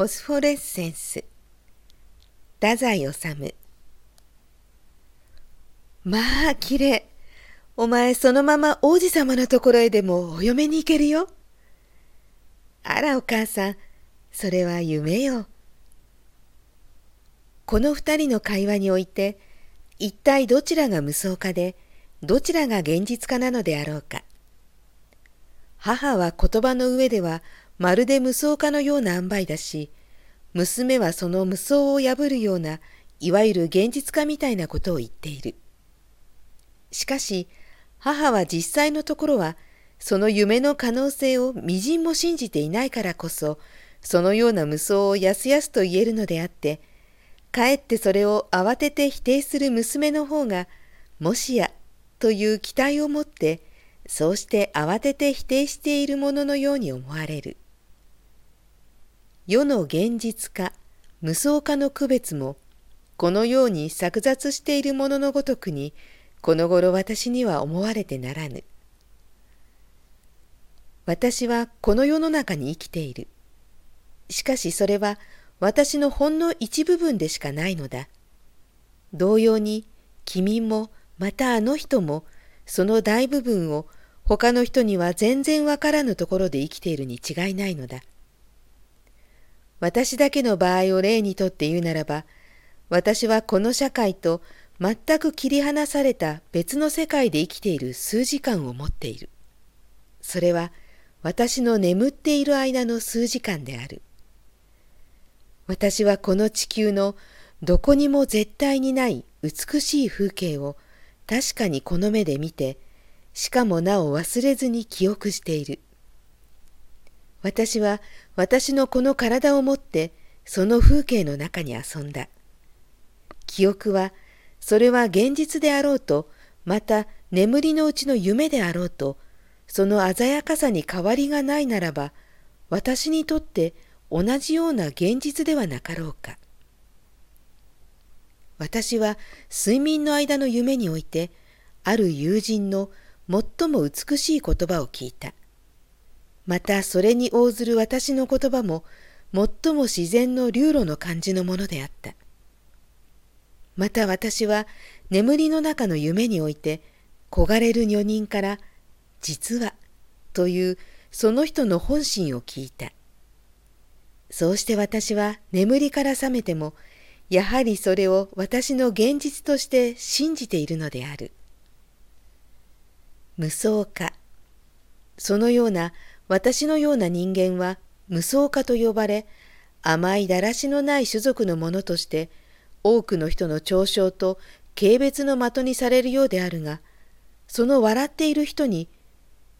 フォスフォレッセンス。太宰治。まあきれいお前そのまま王子様のところへでもお嫁に行けるよ。あらお母さん。それは夢よ。この二人の会話において一体どちらが無双家でどちらが現実家なのであろうか。母は言葉の上ではまるで無双家のような塩梅だし娘はその無双を破るようないわゆる現実家みたいなことを言っているしかし母は実際のところはその夢の可能性をみじんも信じていないからこそそのような無双をやすやすと言えるのであってかえってそれを慌てて否定する娘の方がもしやという期待を持ってそうして慌てて否定しているもののように思われる。世の現実化無双化の区別もこのように錯雑しているもののごとくにこの頃私には思われてならぬ。私はこの世の中に生きている。しかしそれは私のほんの一部分でしかないのだ。同様に君もまたあの人もその大部分を他の人には全然わからぬところで生きているに違いないのだ。私だけの場合を例にとって言うならば、私はこの社会と全く切り離された別の世界で生きている数時間を持っている。それは私の眠っている間の数時間である。私はこの地球のどこにも絶対にない美しい風景を確かにこの目で見て、しかもなお忘れずに記憶している。私は私のこの体を持ってその風景の中に遊んだ。記憶はそれは現実であろうと、また眠りのうちの夢であろうと、その鮮やかさに変わりがないならば、私にとって同じような現実ではなかろうか。私は睡眠の間の夢においてある友人の最も美しい言葉を聞いた。またそれに応ずる私の言葉も最も自然の流路の感じのものであった。また私は眠りの中の夢において焦がれる女人から「実は」というその人の本心を聞いた。そうして私は眠りから覚めてもやはりそれを私の現実として信じているのである。無双化。そのような私のような人間は無双化と呼ばれ、甘いだらしのない種族のものとして多くの人の嘲笑と軽蔑の的にされるようであるが、その笑っている人に、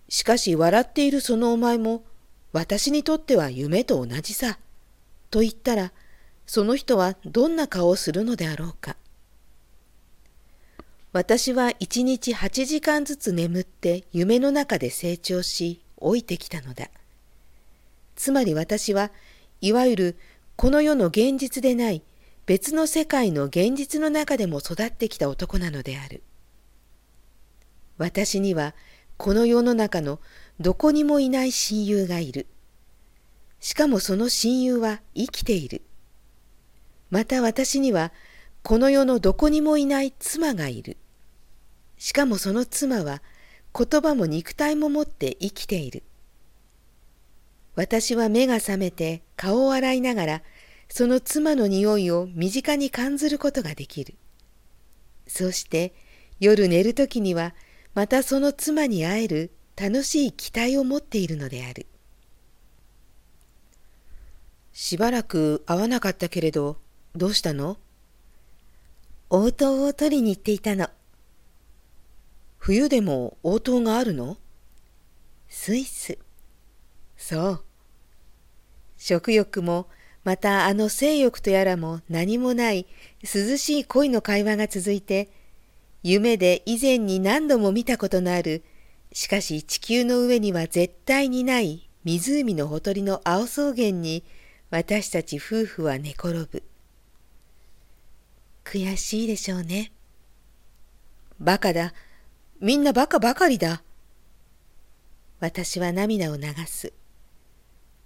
しかし笑っているそのお前も私にとっては夢と同じさ、と言ったら、その人はどんな顔をするのであろうか。私は一日八時間ずつ眠って夢の中で成長し老いてきたのだ。つまり私はいわゆるこの世の現実でない別の世界の現実の中でも育ってきた男なのである。私にはこの世の中のどこにもいない親友がいる。しかもその親友は生きている。また私にはこの世のどこにもいない妻がいる。しかもその妻は言葉も肉体も持って生きている。私は目が覚めて顔を洗いながらその妻の匂いを身近に感じることができる。そして夜寝る時にはまたその妻に会える楽しい期待を持っているのである。しばらく会わなかったけれど、どうしたの？応答を取りに行っていたの。冬でも応答があるの？スイス。そう。食欲も、またあの性欲とやらも何もない涼しい恋の会話が続いて、夢で以前に何度も見たことのある、しかし地球の上には絶対にない湖のほとりの青草原に私たち夫婦は寝転ぶ。悔しいでしょうね。バカだ。みんなバカばかりだ。私は涙を流す。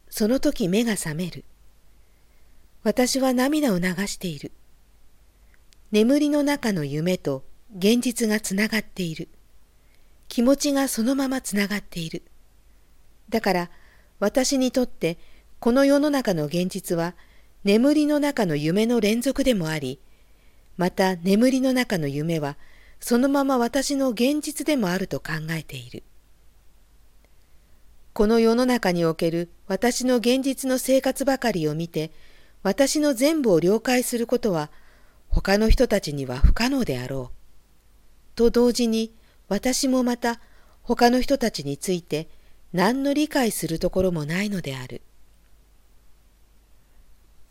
その時目が覚める。私は涙を流している。眠りの中の夢と現実がつながっている。気持ちがそのままつながっている。だから私にとってこの世の中の現実は眠りの中の夢の連続でもあり、また眠りの中の夢はそのまま私の現実でもあると考えている。この世の中における私の現実の生活ばかりを見て、私の全部を了解することは他の人たちには不可能であろう。と同時に私もまた他の人たちについて何の理解するところもないのである。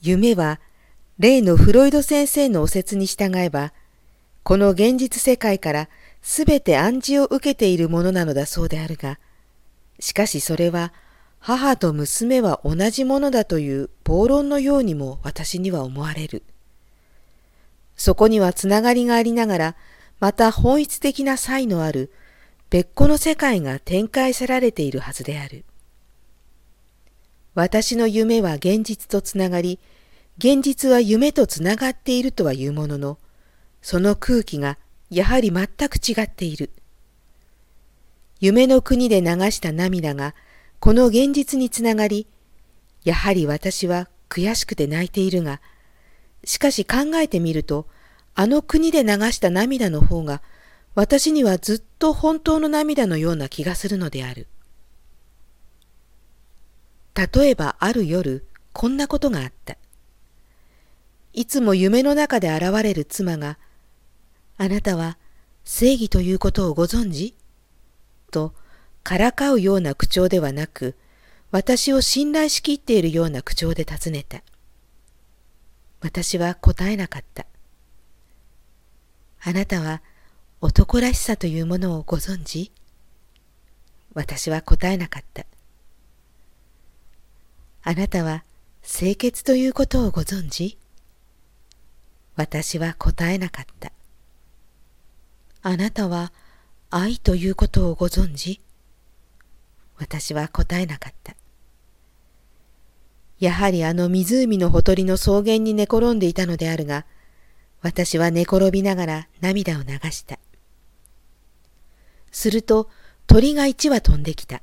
夢は例のフロイド先生のお説に従えば、この現実世界からすべて暗示を受けているものなのだそうであるが、しかしそれは母と娘は同じものだという暴論のようにも私には思われる。そこにはつながりがありながら、また本質的な差異のある別個の世界が展開さられているはずである。私の夢は現実とつながり、現実は夢とつながっているとは言うものの、その空気がやはり全く違っている。夢の国で流した涙がこの現実につながり、やはり私は悔しくて泣いているが、しかし考えてみると、あの国で流した涙の方が私にはずっと本当の涙のような気がするのである。例えばある夜、こんなことがあった。いつも夢の中で現れる妻が、あなたは正義ということをご存知？と、からかうような口調ではなく、私を信頼しきっているような口調で尋ねた。私は答えなかった。あなたは男らしさというものをご存知？私は答えなかった。あなたは清潔ということをご存知？私は答えなかった。あなたは愛ということをご存知？私は答えなかった。やはりあの湖のほとりの草原に寝転んでいたのであるが、私は寝転びながら涙を流した。すると鳥が一羽飛んできた。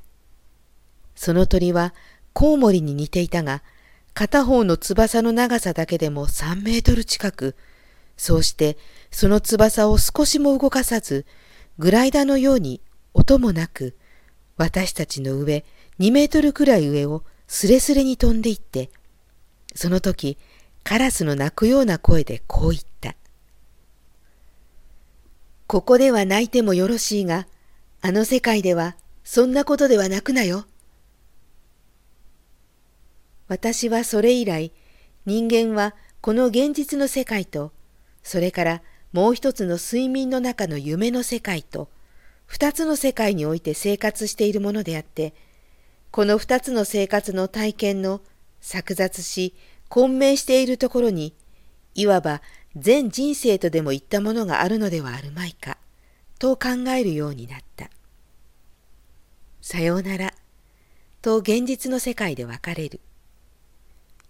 その鳥はコウモリに似ていたが、片方の翼の長さだけでも3メートル近く、そうしてその翼を少しも動かさず、グライダーのように音もなく、私たちの上2メートルくらい上をすれすれに飛んでいって、その時カラスの鳴くような声でこう言った。ここでは泣いてもよろしいが、あの世界ではそんなことでは泣くなよ。私はそれ以来、人間はこの現実の世界と、それからもう一つの睡眠の中の夢の世界と、二つの世界において生活しているものであって、この二つの生活の体験の錯雑し混迷しているところに、いわば全人生とでも言ったものがあるのではあるまいか、と考えるようになった。さようなら、と現実の世界で別れる。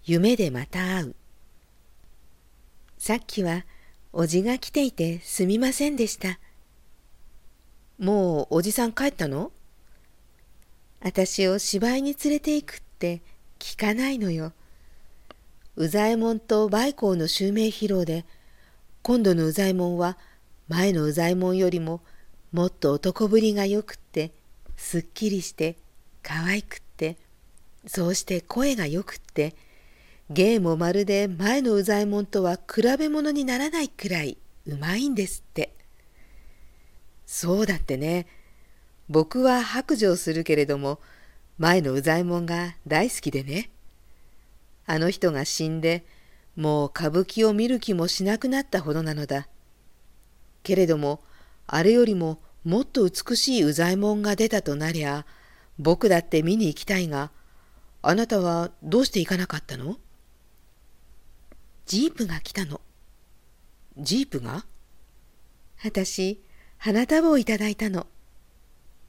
夢でまた会う。さっきはおじが来ていてすみませんでした。もうおじさん帰ったの？私を芝居に連れて行くって聞かないのよ。宇左衛門と梅光の襲名披露で、今度の宇左衛門は前の宇左衛門よりももっと男ぶりがよくって、すっきりして可愛くって、そうして声がよくって、芸もまるで前の宇左衛門とは比べ物にならないくらいうまいんですって。そうだってね。僕は白状するけれども、前の宇左衛門が大好きでね。あの人が死んで、もう歌舞伎を見る気もしなくなったほどなのだ。けれども、あれよりももっと美しい宇左衛門が出たとなりゃ、僕だって見に行きたいが、あなたはどうして行かなかったの？ジープが来たの。ジープが？私、花束をいただいたの。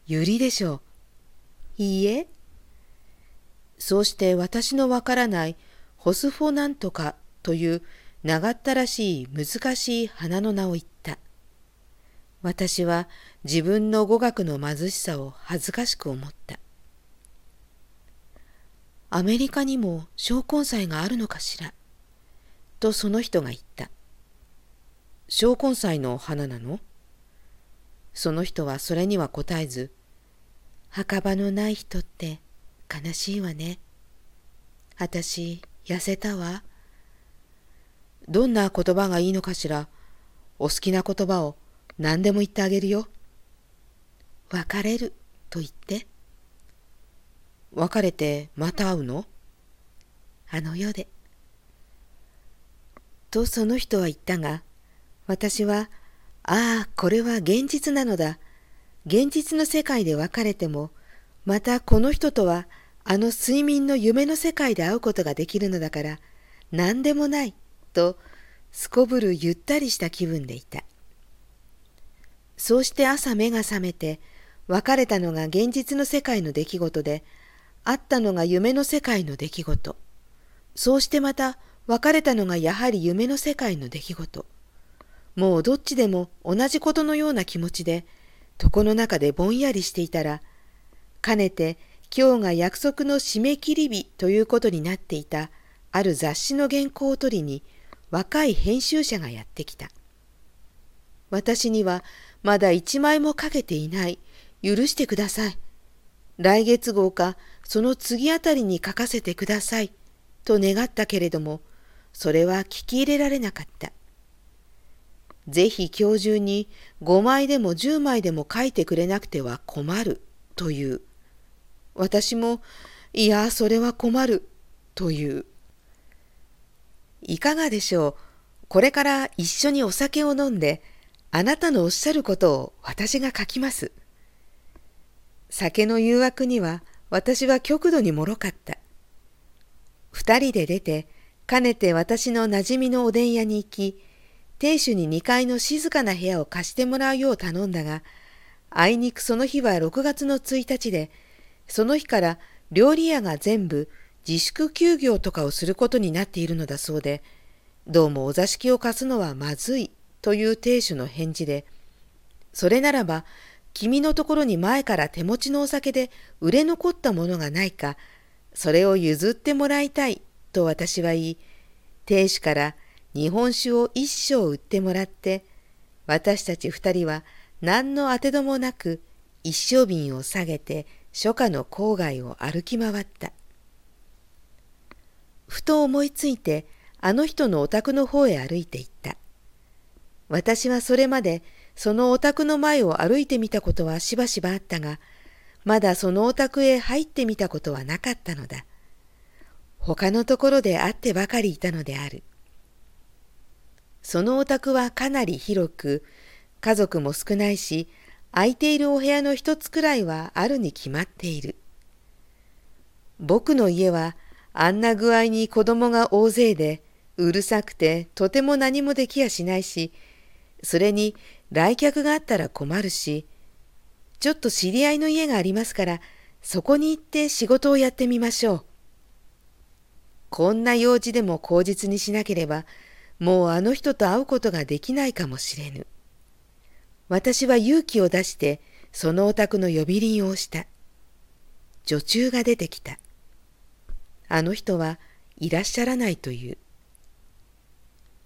ゆりでしょう。いいえ。そうして私のわからないホスフォなんとかという長ったらしい難しい花の名を言った。私は自分の語学の貧しさを恥ずかしく思った。アメリカにも小根菜があるのかしらとその人が言った。小根菜の花なの？その人はそれには答えず、墓場のない人って悲しいわね。あたし痩せたわ。どんな言葉がいいのかしら？お好きな言葉を何でも言ってあげるよ。別れると言って。別れてまた会うの？あの世で。とその人は言ったが、私は、ああ、これは現実なのだ。現実の世界で別れても、またこの人とはあの睡眠の夢の世界で会うことができるのだから、何でもない、と、すこぶるゆったりした気分でいた。そうして朝目が覚めて、別れたのが現実の世界の出来事で、会ったのが夢の世界の出来事。そうしてまた別れたのがやはり夢の世界の出来事。もうどっちでも同じことのような気持ちで、床の中でぼんやりしていたら、かねて今日が約束の締め切り日ということになっていたある雑誌の原稿を取りに若い編集者がやってきた。私にはまだ一枚もかけていない。許してください。来月号かその次あたりに書かせてください。と願ったけれども、それは聞き入れられなかった。ぜひ今日中に5枚でも10枚でも書いてくれなくては困るという。私も、いや、それは困るという。いかがでしょう。これから一緒にお酒を飲んで、あなたのおっしゃることを私が書きます。酒の誘惑には私は極度にもろかった。二人で出て、かねて私の馴染みのおでん屋に行き、亭主に2階の静かな部屋を貸してもらうよう頼んだが、あいにくその日は6月の1日で、その日から料理屋が全部自粛休業とかをすることになっているのだそうで、どうもお座敷を貸すのはまずいという亭主の返事で、それならば君のところに前から手持ちのお酒で売れ残ったものがないか、それを譲ってもらいたいと私は言い、亭主から日本酒を一升売ってもらって、私たち二人は何の当てどもなく一升瓶を下げて初夏の郊外を歩き回った。ふと思いついてあの人のお宅の方へ歩いていった。私はそれまでそのお宅の前を歩いてみたことはしばしばあったが、まだそのお宅へ入ってみたことはなかったのだ。他のところで会ってばかりいたのである。そのお宅はかなり広く、家族も少ないし、空いているお部屋の一つくらいはあるに決まっている。僕の家はあんな具合に子供が大勢で、うるさくてとても何もできやしないし、それに来客があったら困るし、ちょっと知り合いの家がありますから、そこに行って仕事をやってみましょう。こんな用事でも口実にしなければ、もうあの人と会うことができないかもしれぬ。私は勇気を出して、そのお宅の呼び鈴を押した。女中が出てきた。あの人はいらっしゃらないという。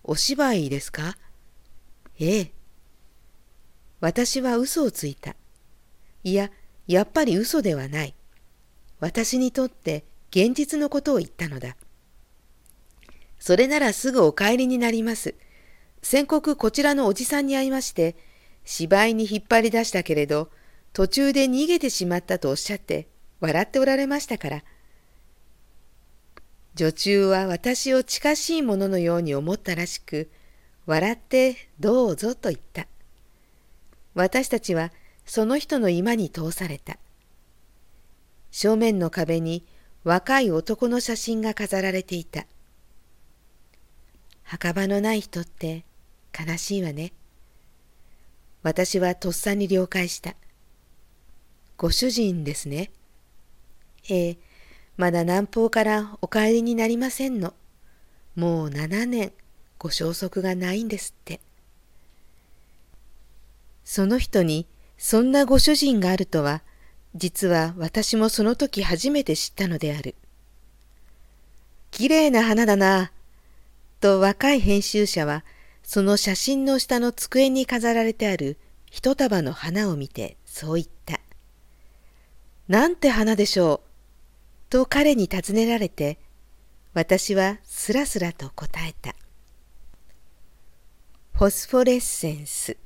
お芝居ですか？ええ。私は嘘をついた。いや、やっぱり嘘ではない。私にとって現実のことを言ったのだ。それならすぐお帰りになります。先刻こちらのおじさんに会いまして、芝居に引っ張り出したけれど、途中で逃げてしまったとおっしゃって、笑っておられましたから。女中は私を近しいもののように思ったらしく、笑ってどうぞと言った。私たちはその人の居間に通された。正面の壁に若い男の写真が飾られていた。墓場のない人って悲しいわね。私はとっさに了解した。ご主人ですね。ええ、まだ南方からお帰りになりませんの。もう7年ご消息がないんですって。その人にそんなご主人があるとは、実は私もその時初めて知ったのである。きれいな花だな。と若い編集者は、その写真の下の机に飾られてある一束の花を見てそう言った。なんて花でしょう？と彼に尋ねられて、私はすらすらと答えた。フォスフォレッセンス。